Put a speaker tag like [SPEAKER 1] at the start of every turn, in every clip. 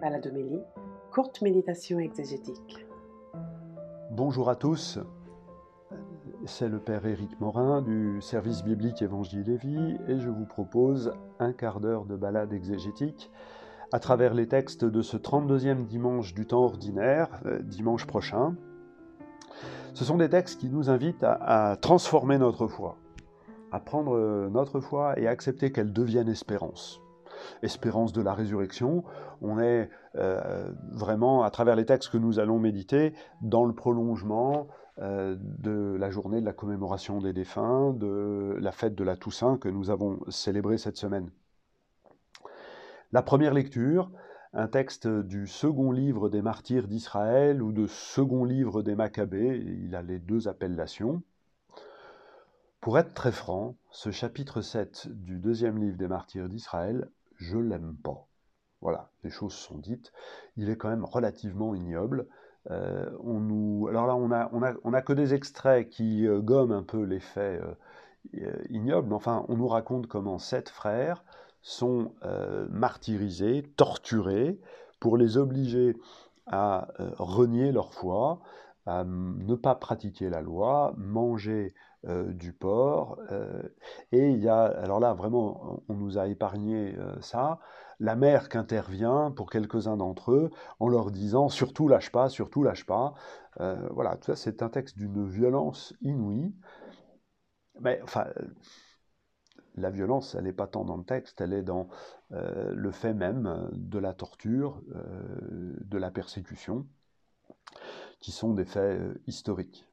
[SPEAKER 1] Baladomélie, courte méditation exégétique.
[SPEAKER 2] Bonjour à tous, c'est le Père Éric Morin du service biblique Évangile et Vie et je vous propose un quart d'heure de balade exégétique à travers les textes de ce 32e dimanche du temps ordinaire, euh, dimanche prochain. Ce sont des textes qui nous invitent à, à transformer notre foi, à prendre notre foi et accepter qu'elle devienne espérance espérance de la résurrection. On est euh, vraiment, à travers les textes que nous allons méditer, dans le prolongement euh, de la journée de la commémoration des défunts, de la fête de la Toussaint que nous avons célébrée cette semaine. La première lecture, un texte du second livre des martyrs d'Israël ou de second livre des Maccabées, il a les deux appellations. Pour être très franc, ce chapitre 7 du deuxième livre des martyrs d'Israël je l'aime pas. Voilà, les choses sont dites. Il est quand même relativement ignoble. Euh, on. Alors là, on n'a a, que des extraits qui euh, gomment un peu l'effet euh, ignoble, mais enfin, on nous raconte comment sept frères sont martyrisés, torturés, pour les obliger à renier leur foi, ne pas pratiquer la loi, manger du porc. Et il y a, alors là, vraiment, on nous a épargné ça, la mère qui intervient pour quelques-uns d'entre eux en leur disant surtout lâche pas, surtout lâche pas. voilà, tout ça, c'est un texte d'une violence inouïe. Mais enfin, la violence, elle n'est pas tant dans le texte, elle est dans le fait même de la torture, de la persécution, qui sont des faits historiques.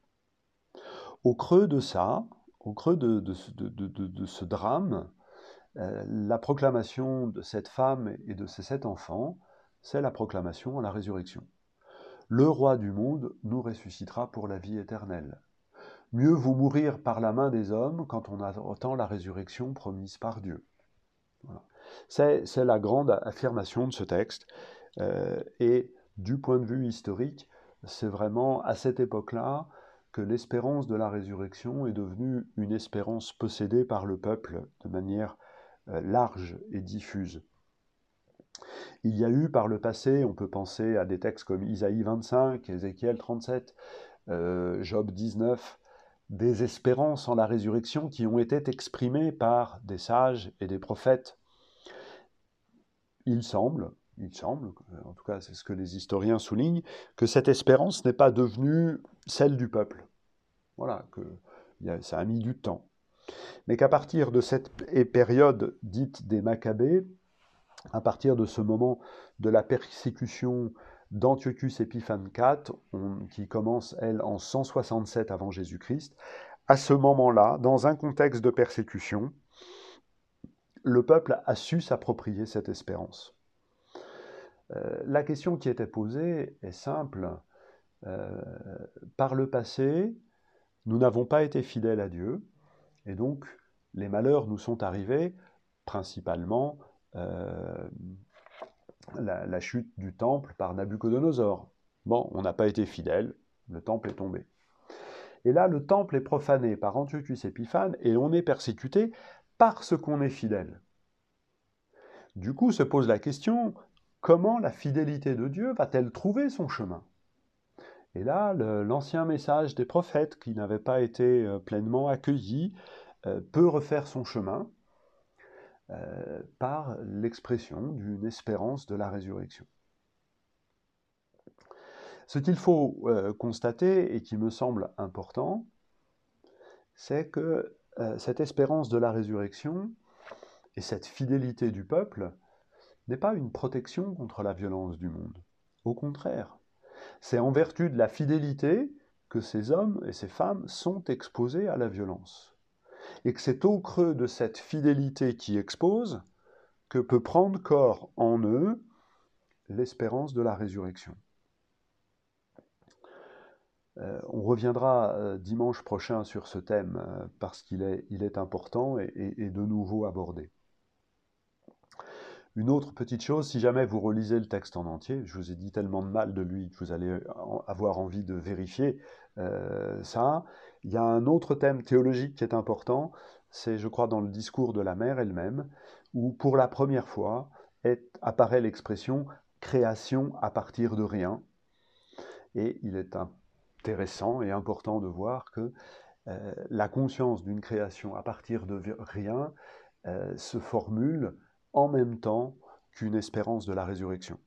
[SPEAKER 2] Au creux de ça, au creux de, ce drame, euh, la proclamation de cette femme et de ces sept enfants, c'est la proclamation à la résurrection. Le roi du monde nous ressuscitera pour la vie éternelle. Mieux vous mourir par la main des hommes quand on attend la résurrection promise par Dieu. C'est la grande affirmation de ce texte. Euh, et du point de vue historique, c'est vraiment à cette époque-là que l'espérance de la résurrection est devenue une espérance possédée par le peuple de manière euh, large et diffuse. Il y a eu par le passé, on peut penser à des textes comme Isaïe 25, Ézéchiel 37, euh, Job 19, des espérances en la résurrection qui ont été exprimées par des sages et des prophètes. Il semble, il semble, en tout cas c'est ce que les historiens soulignent, que cette espérance n'est pas devenue celle du peuple. Voilà, que ça a mis du temps. Mais qu'à partir de cette période dite des Maccabées, à partir de ce moment de la persécution d'Antiochus Épiphane IV, qui commence, elle, en 167 avant Jésus-Christ, à ce moment-là, dans un contexte de persécution, le peuple a su s'approprier cette espérance. Euh, la question qui était posée est simple. Euh, par le passé, nous n'avons pas été fidèles à Dieu, et donc les malheurs nous sont arrivés principalement euh, la, chute du temple par Nabucodonosor. Bon, on n'a pas été fidèles, le temple est tombé. Et là, le temple est profané par Antiochus Épiphane et on est persécuté parce qu'on est fidèle. Du coup, se pose la question, comment la fidélité de Dieu va-t-elle trouver son chemin? Et là, l'ancien message des prophètes, qui n'avait pas été euh, pleinement accueilli, euh, peut refaire son chemin euh, par l'expression d'une espérance de la résurrection. Ce qu'il faut constater et qui me semble important, c'est que cette espérance de la résurrection et cette fidélité du peuple n'est pas une protection contre la violence du monde. Au contraire, c'est en vertu de la fidélité que ces hommes et ces femmes sont exposés à la violence. Et que c'est au creux de cette fidélité qui expose que peut prendre corps en eux l'espérance de la résurrection. Euh, on reviendra euh, dimanche prochain sur ce thème euh, parce qu'il est, important et de nouveau abordé. Une autre petite chose, si jamais vous relisez le texte en entier, je vous ai dit tellement de mal de lui que vous allez avoir envie de vérifier euh, ça, il y a un autre thème théologique qui est important, c'est je crois dans le discours de la mère elle-même, où pour la première fois apparaît l'expression création à partir de rien. Et il est intéressant et important de voir que euh, la conscience d'une création à partir de rien euh, se formule en même temps qu'une espérance de la résurrection.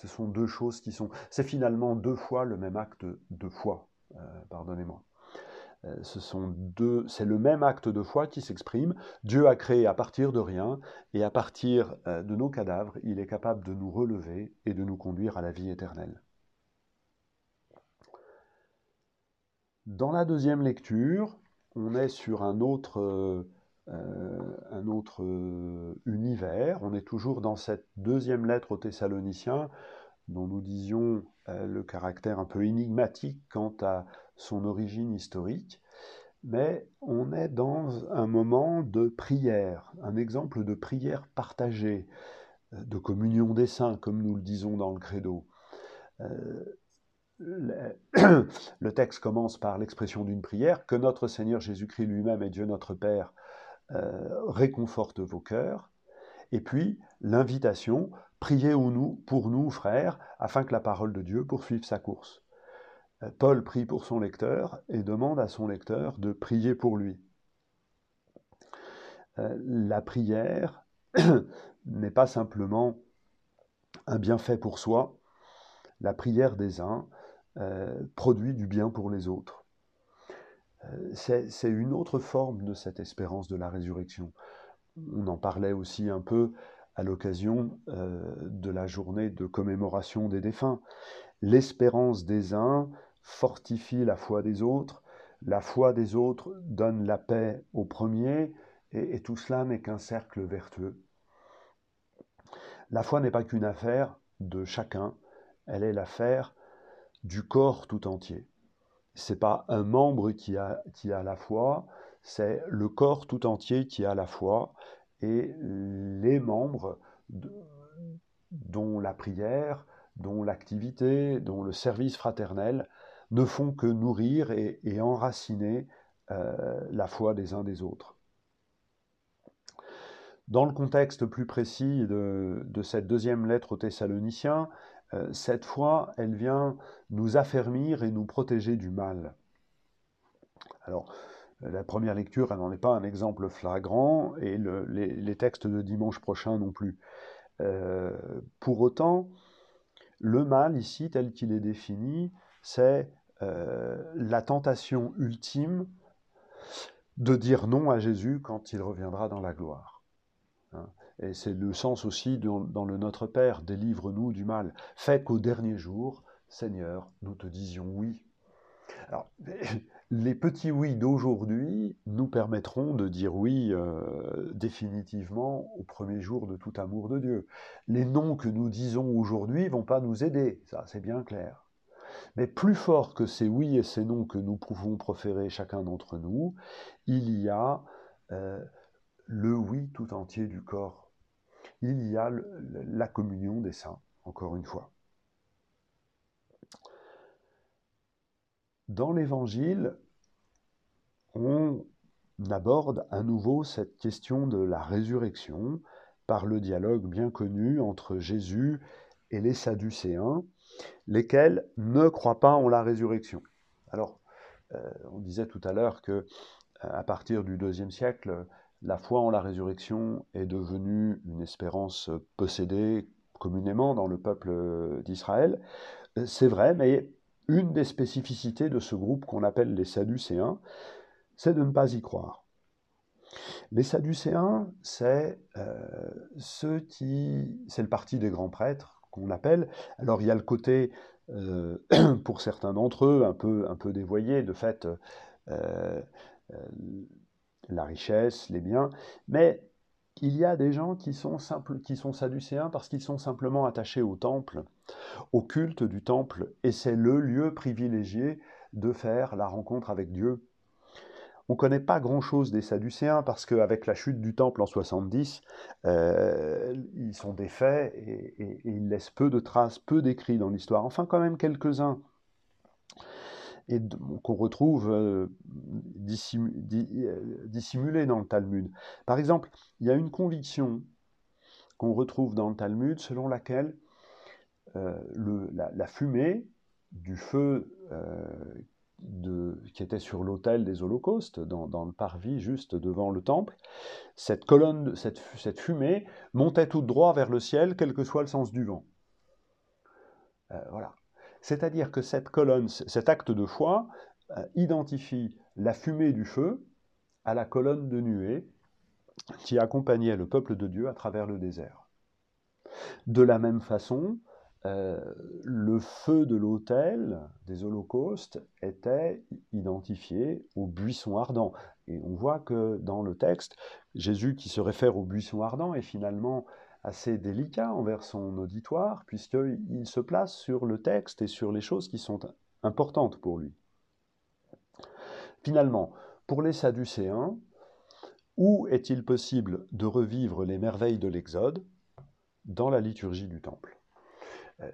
[SPEAKER 2] Ce sont deux choses qui sont... C'est finalement deux fois le même acte de foi, euh, pardonnez-moi. Ce sont deux, c'est le même acte de foi qui s'exprime. Dieu a créé à partir de rien, et à partir de nos cadavres, il est capable de nous relever et de nous conduire à la vie éternelle. Dans la deuxième lecture, on est sur un autre, euh, un autre euh, univers. On est toujours dans cette deuxième lettre aux Thessaloniciens, dont nous disions euh, le caractère un peu énigmatique quant à son origine historique. Mais on est dans un moment de prière, un exemple de prière partagée, de communion des saints, comme nous le disons dans le credo le texte commence par l'expression d'une prière, que notre Seigneur Jésus-Christ lui-même et Dieu notre Père euh, réconforte vos cœurs, et puis l'invitation, priez pour nous, frères, afin que la parole de Dieu poursuive sa course. Euh, Paul prie pour son lecteur et demande à son lecteur de prier pour lui. Euh, la prière n'est pas simplement un bienfait pour soi, la prière des uns produit du bien pour les autres. C'est une autre forme de cette espérance de la résurrection. On en parlait aussi un peu à l'occasion euh, de la journée de commémoration des défunts. L'espérance des uns fortifie la foi des autres, la foi des autres donne la paix au premier, et, et tout cela n'est qu'un cercle vertueux. La foi n'est pas qu'une affaire de chacun, elle est l'affaire du corps tout entier. C'est pas un membre qui a, la foi, c'est le corps tout entier qui a la foi et les membres dont la prière, dont l'activité, dont le service fraternel ne font que nourrir et, enraciner euh, la foi des uns des autres. Dans le contexte plus précis de, cette deuxième lettre aux Thessaloniciens, cette foi, elle vient nous affermir et nous protéger du mal. Alors, la première lecture, elle n'en est pas un exemple flagrant, et les, textes de dimanche prochain non plus. Euh, pour autant, le mal ici, tel qu'il est défini, c'est euh, la tentation ultime de dire non à Jésus quand il reviendra dans la gloire. Hein. Et c'est le sens aussi dans, le Notre Père, délivre-nous du mal. Fais qu'au dernier jour, Seigneur, nous te disions oui. Alors, les petits oui d'aujourd'hui nous permettront de dire oui euh, définitivement au premier jour de tout amour de Dieu. Les non que nous disons aujourd'hui vont pas nous aider, ça c'est bien clair. Mais plus fort que ces oui et ces non que nous pouvons proférer chacun d'entre nous, il y a euh, le oui tout entier du corps il y a la communion des saints, encore une fois. Dans l'Évangile, on aborde à nouveau cette question de la résurrection par le dialogue bien connu entre Jésus et les Sadducéens, lesquels ne croient pas en la résurrection. Alors, euh, on disait tout à l'heure que à partir du deuxième siècle, la foi en la résurrection est devenue une espérance possédée communément dans le peuple d'Israël. C'est vrai, mais une des spécificités de ce groupe qu'on appelle les Sadducéens, c'est de ne pas y croire. Les Sadducéens, c'est euh, qui, c'est le parti des grands prêtres qu'on appelle. Alors il y a le côté, euh, pour certains d'entre eux, un peu, un peu dévoyé, de fait. Euh, la richesse, les biens, mais il y a des gens qui sont, simples, qui sont sadducéens parce qu'ils sont simplement attachés au temple, au culte du temple, et c'est le lieu privilégié de faire la rencontre avec Dieu. On ne connaît pas grand-chose des Sadducéens parce qu'avec la chute du temple en 70, euh, ils sont défaits et, et, ils laissent peu de traces, peu d'écrits dans l'histoire. Enfin, quand même quelques-uns et qu'on retrouve euh, euh, dissimulé dans le Talmud. Par exemple, il y a une conviction qu'on retrouve dans le Talmud selon laquelle la, fumée du feu qui était sur l'autel des holocaustes, dans, le parvis juste devant le temple, cette colonne, cette, cette, fumée montait tout droit vers le ciel, quel que soit le sens du vent. Euh, voilà. C'est-à-dire que cette colonne, cet acte de foi, euh, identifie la fumée du feu à la colonne de nuée qui accompagnait le peuple de Dieu à travers le désert. De la même façon, euh, le feu de l'autel des holocaustes était identifié au buisson ardent. Et on voit que dans le texte, Jésus qui se réfère au buisson ardent est finalement assez délicat envers son auditoire, puisqu'il se place sur le texte et sur les choses qui sont importantes pour lui. Finalement, pour les Sadducéens, où est-il possible de revivre les merveilles de l'Exode? Dans la liturgie du temple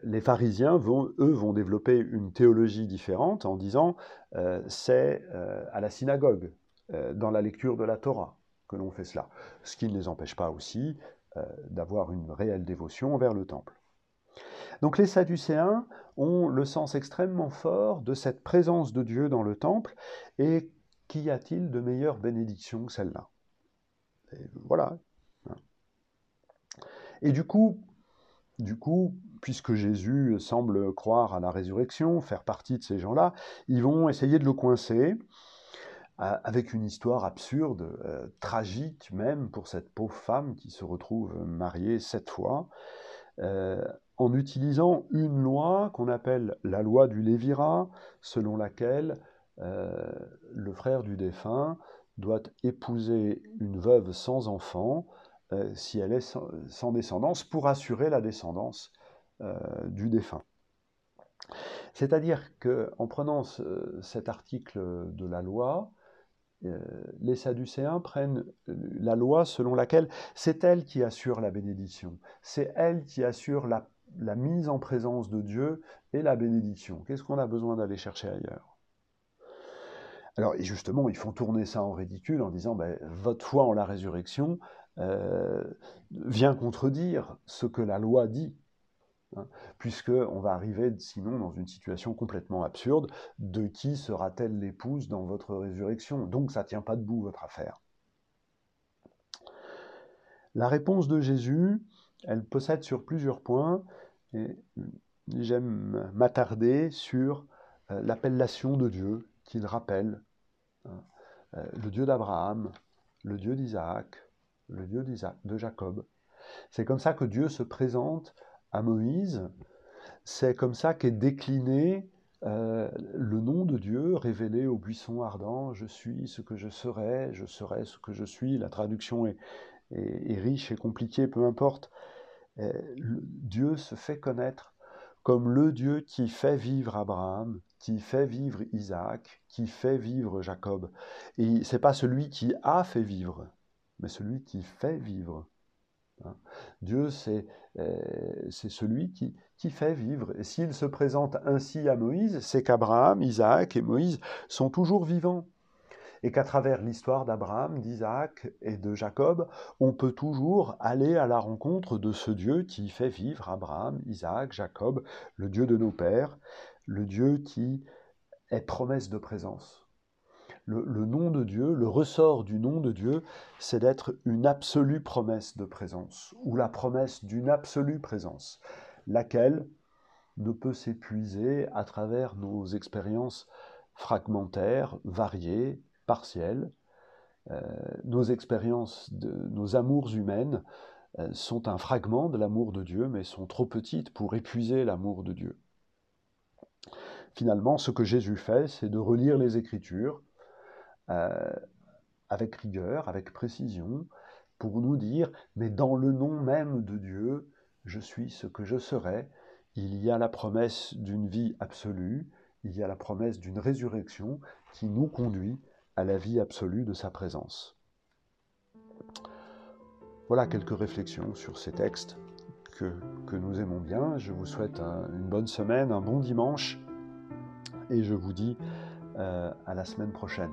[SPEAKER 2] les pharisiens, vont, eux, vont développer une théologie différente en disant euh, c'est euh, à la synagogue, euh, dans la lecture de la Torah, que l'on fait cela. Ce qui ne les empêche pas aussi d'avoir une réelle dévotion envers le temple. Donc les Sadducéens ont le sens extrêmement fort de cette présence de Dieu dans le temple, et qu'y a-t-il de meilleure bénédiction que celle-là? Voilà. Et du coup, puisque Jésus semble croire à la résurrection, faire partie de ces gens-là, ils vont essayer de le coincer euh, avec une histoire absurde, euh, tragique même pour cette pauvre femme qui se retrouve mariée sept fois, euh, en utilisant une loi qu'on appelle la loi du Lévira, selon laquelle le frère du défunt doit épouser une veuve sans enfant si elle est sans descendance pour assurer la descendance euh, du défunt. C'est-à-dire qu'en prenant cet article de la loi, euh, les Sadducéens prennent la loi selon laquelle c'est elle qui assure la bénédiction, c'est elle qui assure la, mise en présence de Dieu et la bénédiction. Qu'est-ce qu'on a besoin d'aller chercher ailleurs? Alors, justement, ils font tourner ça en ridicule en disant ben, votre foi en la résurrection euh, vient contredire ce que la loi dit. Hein, puisqu'on va arriver sinon dans une situation complètement absurde, de qui sera-t-elle l'épouse dans votre résurrection Donc ça ne tient pas debout votre affaire. La réponse de Jésus, elle possède sur plusieurs points, et j'aime m'attarder sur euh, l'appellation de Dieu qu'il rappelle, hein, euh, le Dieu d'Abraham, le Dieu d'Isaac, le Dieu de Jacob. C'est comme ça que Dieu se présente à Moïse, c'est comme ça qu'est décliné euh, le nom de Dieu révélé au buisson ardent, je suis ce que je serai, je serai ce que je suis. La traduction est, riche et compliquée, peu importe. Euh, Dieu se fait connaître comme le Dieu qui fait vivre Abraham, qui fait vivre Isaac, qui fait vivre Jacob. Et c'est pas celui qui a fait vivre, mais celui qui fait vivre. Hein. Dieu, euh, c'est celui qui, qui fait vivre. Et s'il se présente ainsi à Moïse, c'est qu'Abraham, Isaac et Moïse sont toujours vivants. Et qu'à travers l'histoire d'Abraham, d'Isaac et de Jacob, on peut toujours aller à la rencontre de ce Dieu qui fait vivre Abraham, Isaac, Jacob, le Dieu de nos pères, le Dieu qui est promesse de présence le, nom de Dieu, le ressort du nom de Dieu, c'est d'être une absolue promesse de présence, ou la promesse d'une absolue présence, laquelle ne peut s'épuiser à travers nos expériences fragmentaires, variées, partielles. Euh, nos expériences, nos amours humaines euh, sont un fragment de l'amour de Dieu, mais sont trop petites pour épuiser l'amour de Dieu. Finalement, ce que Jésus fait, c'est de relire les Écritures, avec rigueur, avec précision, pour nous dire, mais dans le nom même de Dieu, je suis ce que je serai. Il y a la promesse d'une vie absolue, il y a la promesse d'une résurrection qui nous conduit à la vie absolue de sa présence. Voilà quelques réflexions sur ces textes que, que nous aimons bien. Je vous souhaite une bonne semaine, un bon dimanche, et je vous dis euh, à la semaine prochaine.